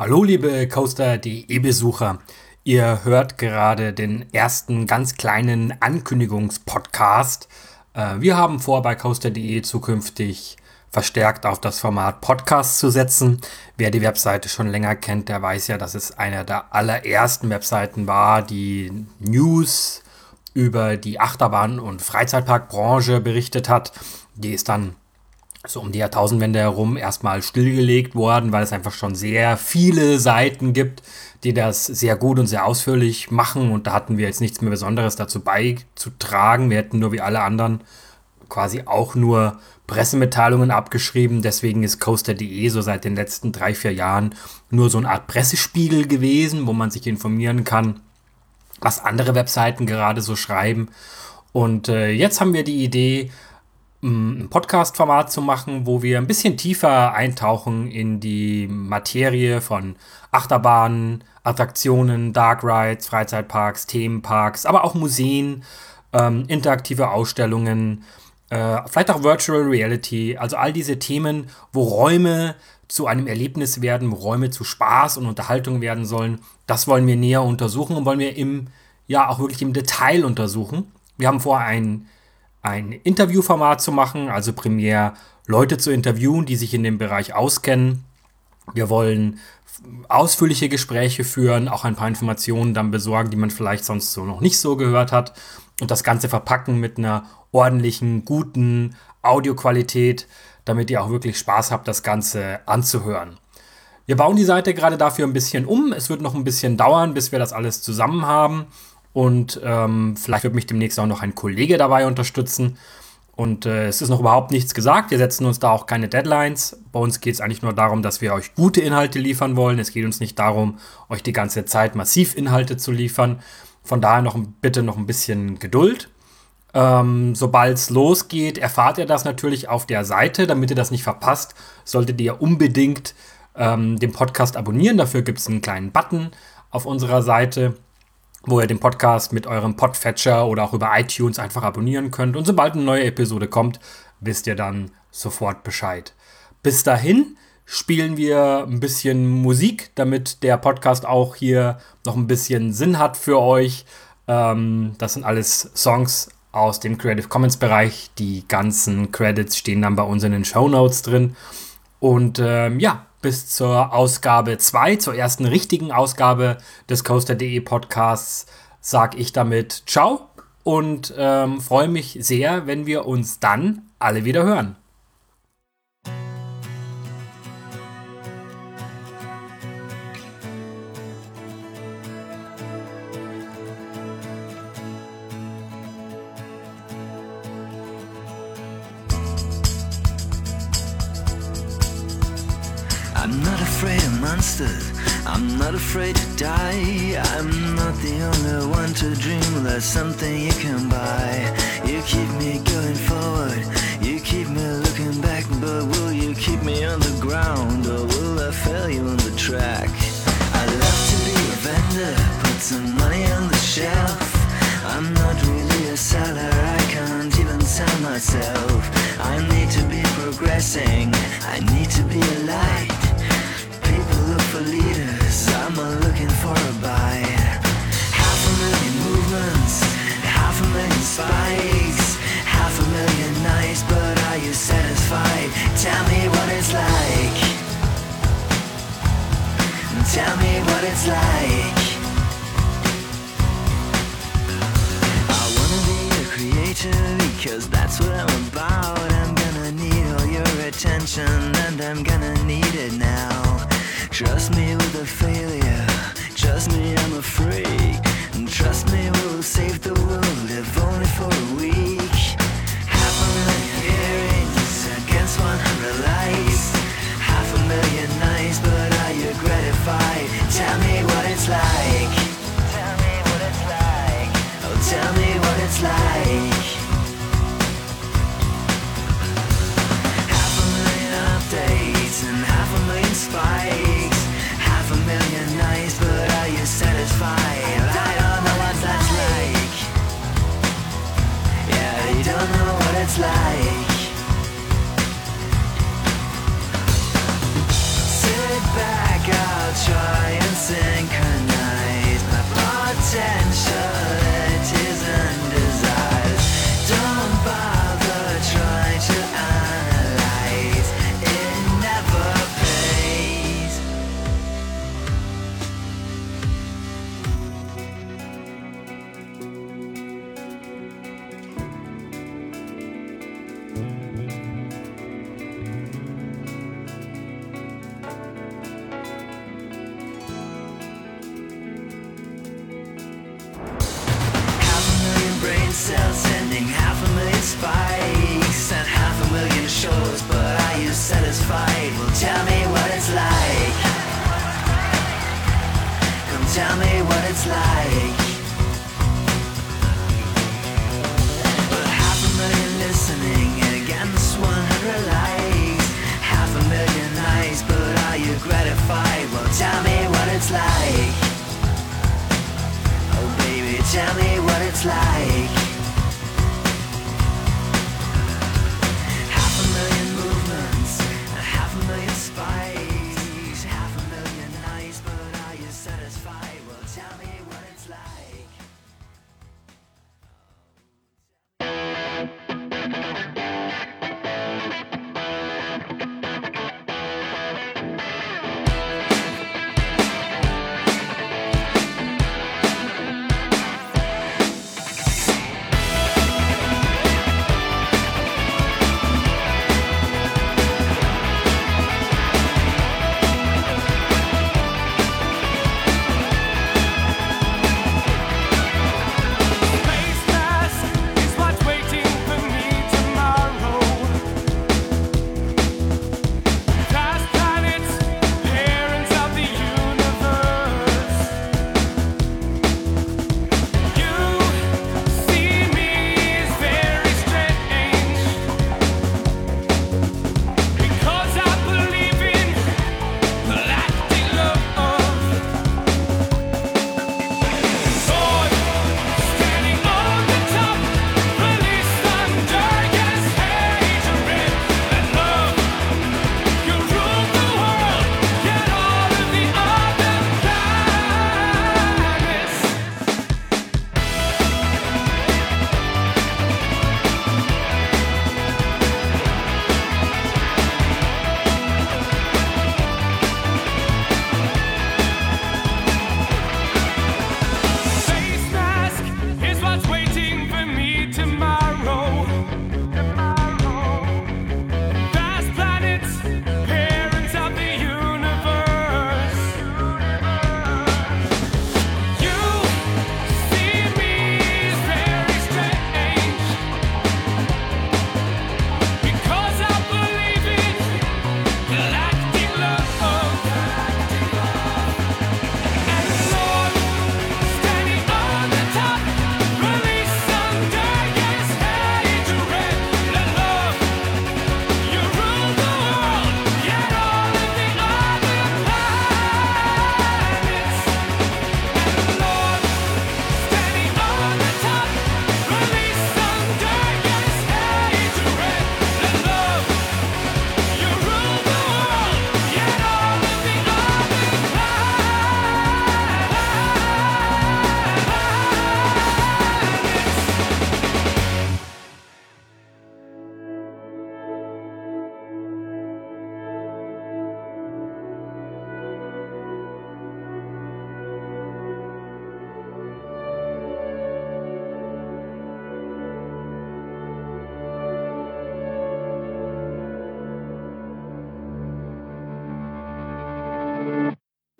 Hallo liebe Coaster.de-Besucher. Ihr hört gerade den ersten ganz kleinen Ankündigungspodcast. Äh, wir haben vor, bei Coaster.de zukünftig verstärkt auf das Format Podcast zu setzen. Wer die Webseite schon länger kennt, der weiß ja, dass es einer der allerersten Webseiten war, die News über die Achterbahn- und Freizeitparkbranche berichtet hat. Die ist dann so um die Jahrtausendwende herum erstmal stillgelegt worden, weil es einfach schon sehr viele Seiten gibt, die das sehr gut und sehr ausführlich machen. Und da hatten wir jetzt nichts mehr Besonderes dazu beizutragen. Wir hätten nur wie alle anderen quasi auch nur Pressemitteilungen abgeschrieben. Deswegen ist Coaster.de so seit den letzten drei, vier Jahren nur so eine Art Pressespiegel gewesen, wo man sich informieren kann, was andere Webseiten gerade so schreiben. Und äh, jetzt haben wir die Idee, ein Podcast-Format zu machen, wo wir ein bisschen tiefer eintauchen in die Materie von Achterbahnen, Attraktionen, Dark Rides, Freizeitparks, Themenparks, aber auch Museen, ähm, interaktive Ausstellungen, äh, vielleicht auch Virtual Reality, also all diese Themen, wo Räume zu einem Erlebnis werden, wo Räume zu Spaß und Unterhaltung werden sollen. Das wollen wir näher untersuchen und wollen wir im, ja, auch wirklich im Detail untersuchen. Wir haben vor, ein ein Interviewformat zu machen, also primär Leute zu interviewen, die sich in dem Bereich auskennen. Wir wollen ausführliche Gespräche führen, auch ein paar Informationen dann besorgen, die man vielleicht sonst so noch nicht so gehört hat und das Ganze verpacken mit einer ordentlichen, guten Audioqualität, damit ihr auch wirklich Spaß habt, das Ganze anzuhören. Wir bauen die Seite gerade dafür ein bisschen um. Es wird noch ein bisschen dauern, bis wir das alles zusammen haben. Und ähm, vielleicht wird mich demnächst auch noch ein Kollege dabei unterstützen. Und äh, es ist noch überhaupt nichts gesagt. Wir setzen uns da auch keine Deadlines. Bei uns geht es eigentlich nur darum, dass wir euch gute Inhalte liefern wollen. Es geht uns nicht darum, euch die ganze Zeit massiv Inhalte zu liefern. Von daher noch bitte noch ein bisschen Geduld. Ähm, Sobald es losgeht, erfahrt ihr das natürlich auf der Seite. Damit ihr das nicht verpasst, solltet ihr unbedingt ähm, den Podcast abonnieren. Dafür gibt es einen kleinen Button auf unserer Seite wo ihr den Podcast mit eurem Podfetcher oder auch über iTunes einfach abonnieren könnt. Und sobald eine neue Episode kommt, wisst ihr dann sofort Bescheid. Bis dahin spielen wir ein bisschen Musik, damit der Podcast auch hier noch ein bisschen Sinn hat für euch. Ähm, das sind alles Songs aus dem Creative Commons Bereich. Die ganzen Credits stehen dann bei uns in den Show Notes drin. Und ähm, ja, bis zur Ausgabe 2, zur ersten richtigen Ausgabe des Coaster.de Podcasts, sage ich damit Ciao und ähm, freue mich sehr, wenn wir uns dann alle wieder hören. I'm not afraid to die. I'm not the only one to dream that something you can buy. You keep me going forward. You keep me looking back. But will you keep me on the ground or will I fail you on the track? I love to be a vendor. Put some money on the shelf. I'm not really a seller. I can't even sell myself. I need to be progressing. I need to be a light leaders, I'm a looking for a bite. Half a million movements, half a million spikes, half a million nights, but are you satisfied? Tell me what it's like. Tell me what it's like. Trust me with a failure. Trust me, I'm a freak. And trust me, we'll save the world if only for a week. Half a million earrings against 100 lights. Half a million nights, but are you gratified? Tell me what it's like.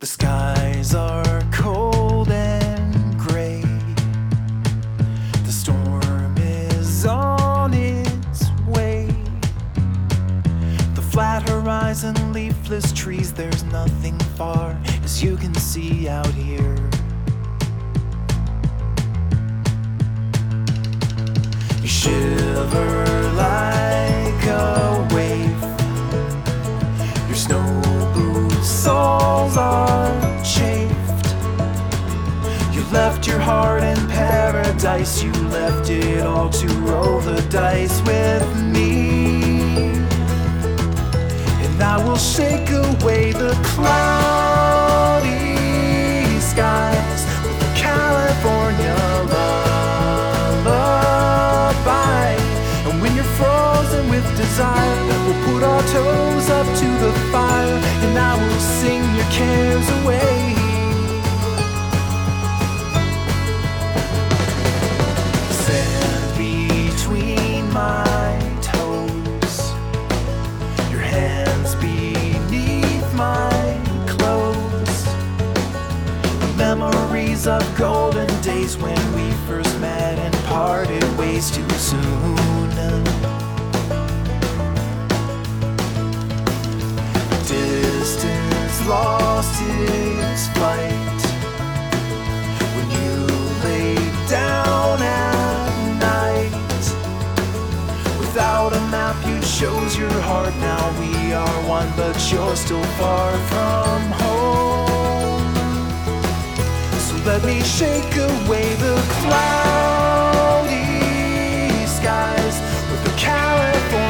The skies are cold and gray. The storm is on its way. The flat horizon, leafless trees, there's nothing far as you can see out here. You shiver like a are chafed. You left your heart in paradise. You left it all to roll the dice with me. And I will shake away the cloudy skies with a California lullaby. And when you're frozen with desire, we'll put our toes up to the fire, and I will cares away. Sand between my toes, your hands beneath my clothes. Memories of golden days when we first met and parted ways too soon. lost its flight. When you lay down at night, without a map you chose your heart. Now we are one, but you're still far from home. So let me shake away the cloudy skies with the California.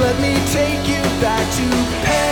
let me take you back to Paris.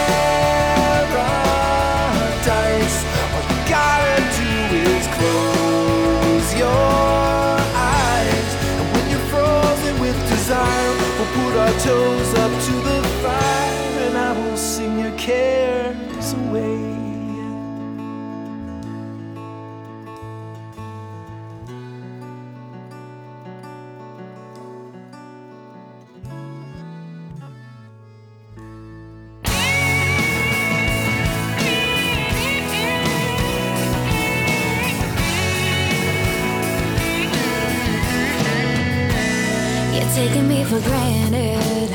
You're taking me for granted,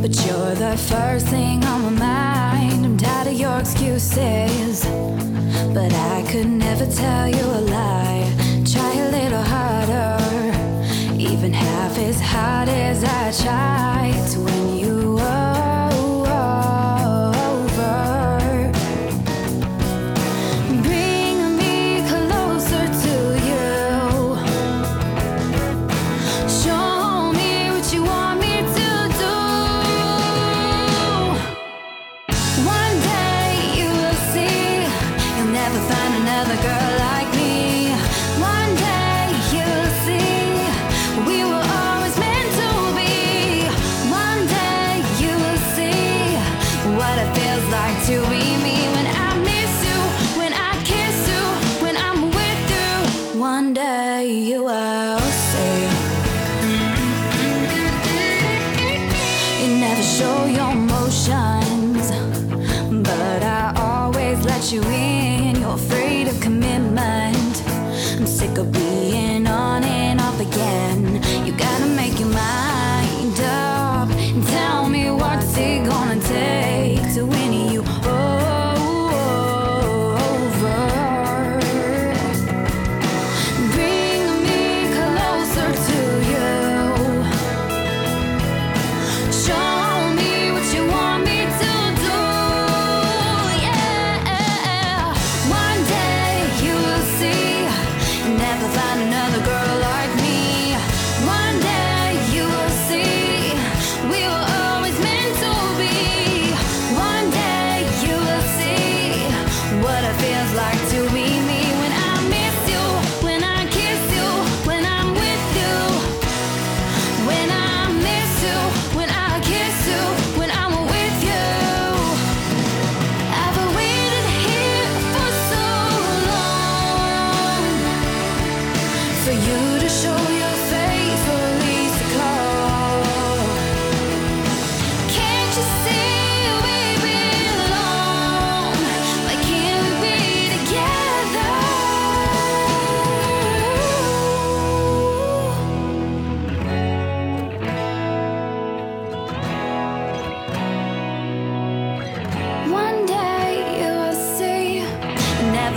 but you're the first thing on my mind. I'm tired of your excuses, but I could never tell you a lie. Try a little harder, even half as hard as I try. It's when you find another girl like me.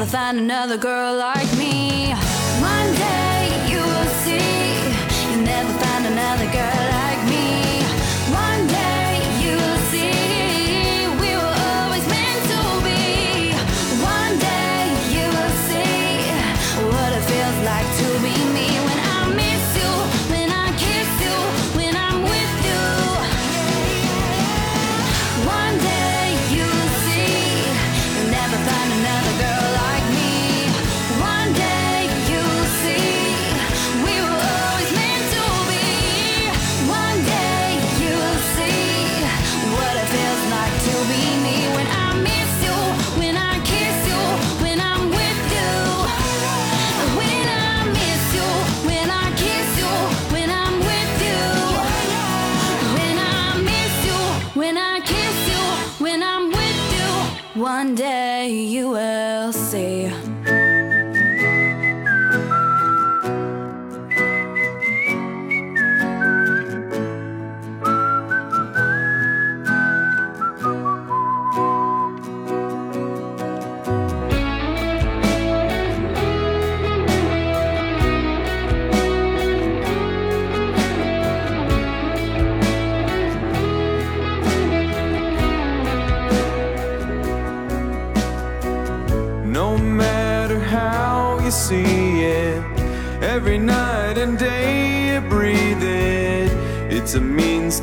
never find another girl like me. One day you will see, you'll never find another girl.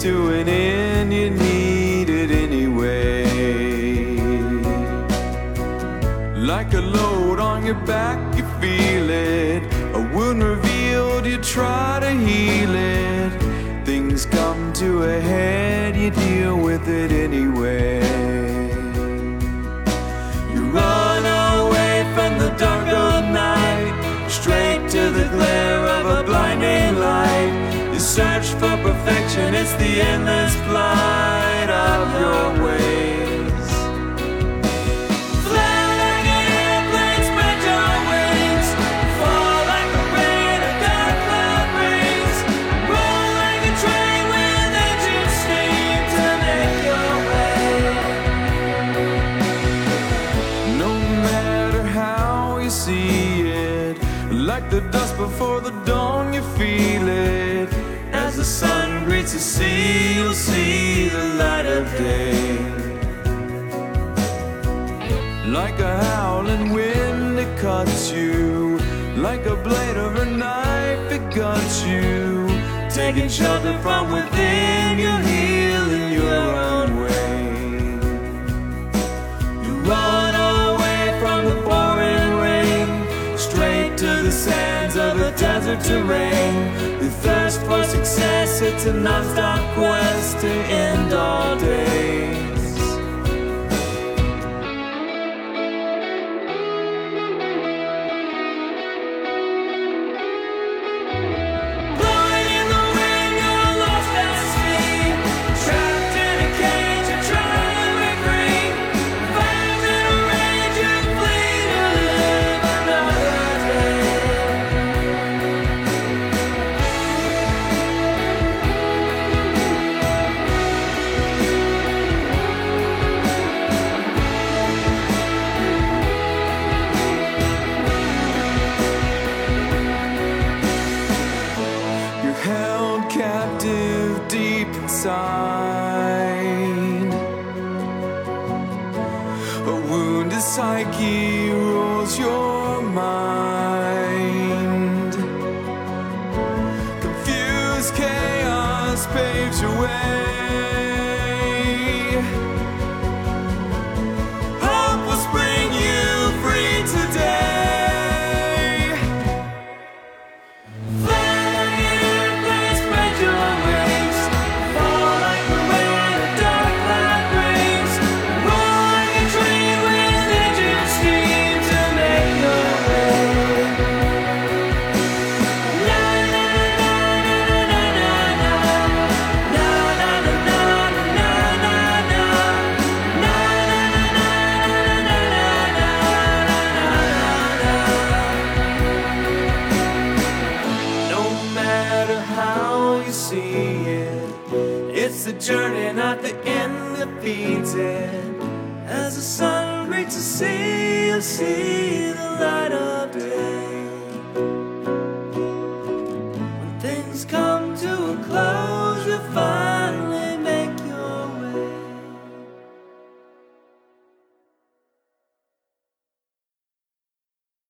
To an end, you need it anyway. Like a load on your back, search for perfection, it's the endless flight of your ways. Fly like an airplane, spread your wings. Fall like the rain, a dark cloud brings. Roll like a train with engine steam to make your way. No matter how you see it, like the dust before the dawn, you feel it. The sea, you'll see the light of day. Like a howling wind, it cuts you. Like a blade of a knife, it guts you. Taking shelter from within, you'll heal in your own way. You run away from the pouring rain, straight to the sands of the desert terrain. Thirst for success, it's a non-stop quest to end all days. A wounded psyche rules your mind. Confused chaos paves your way.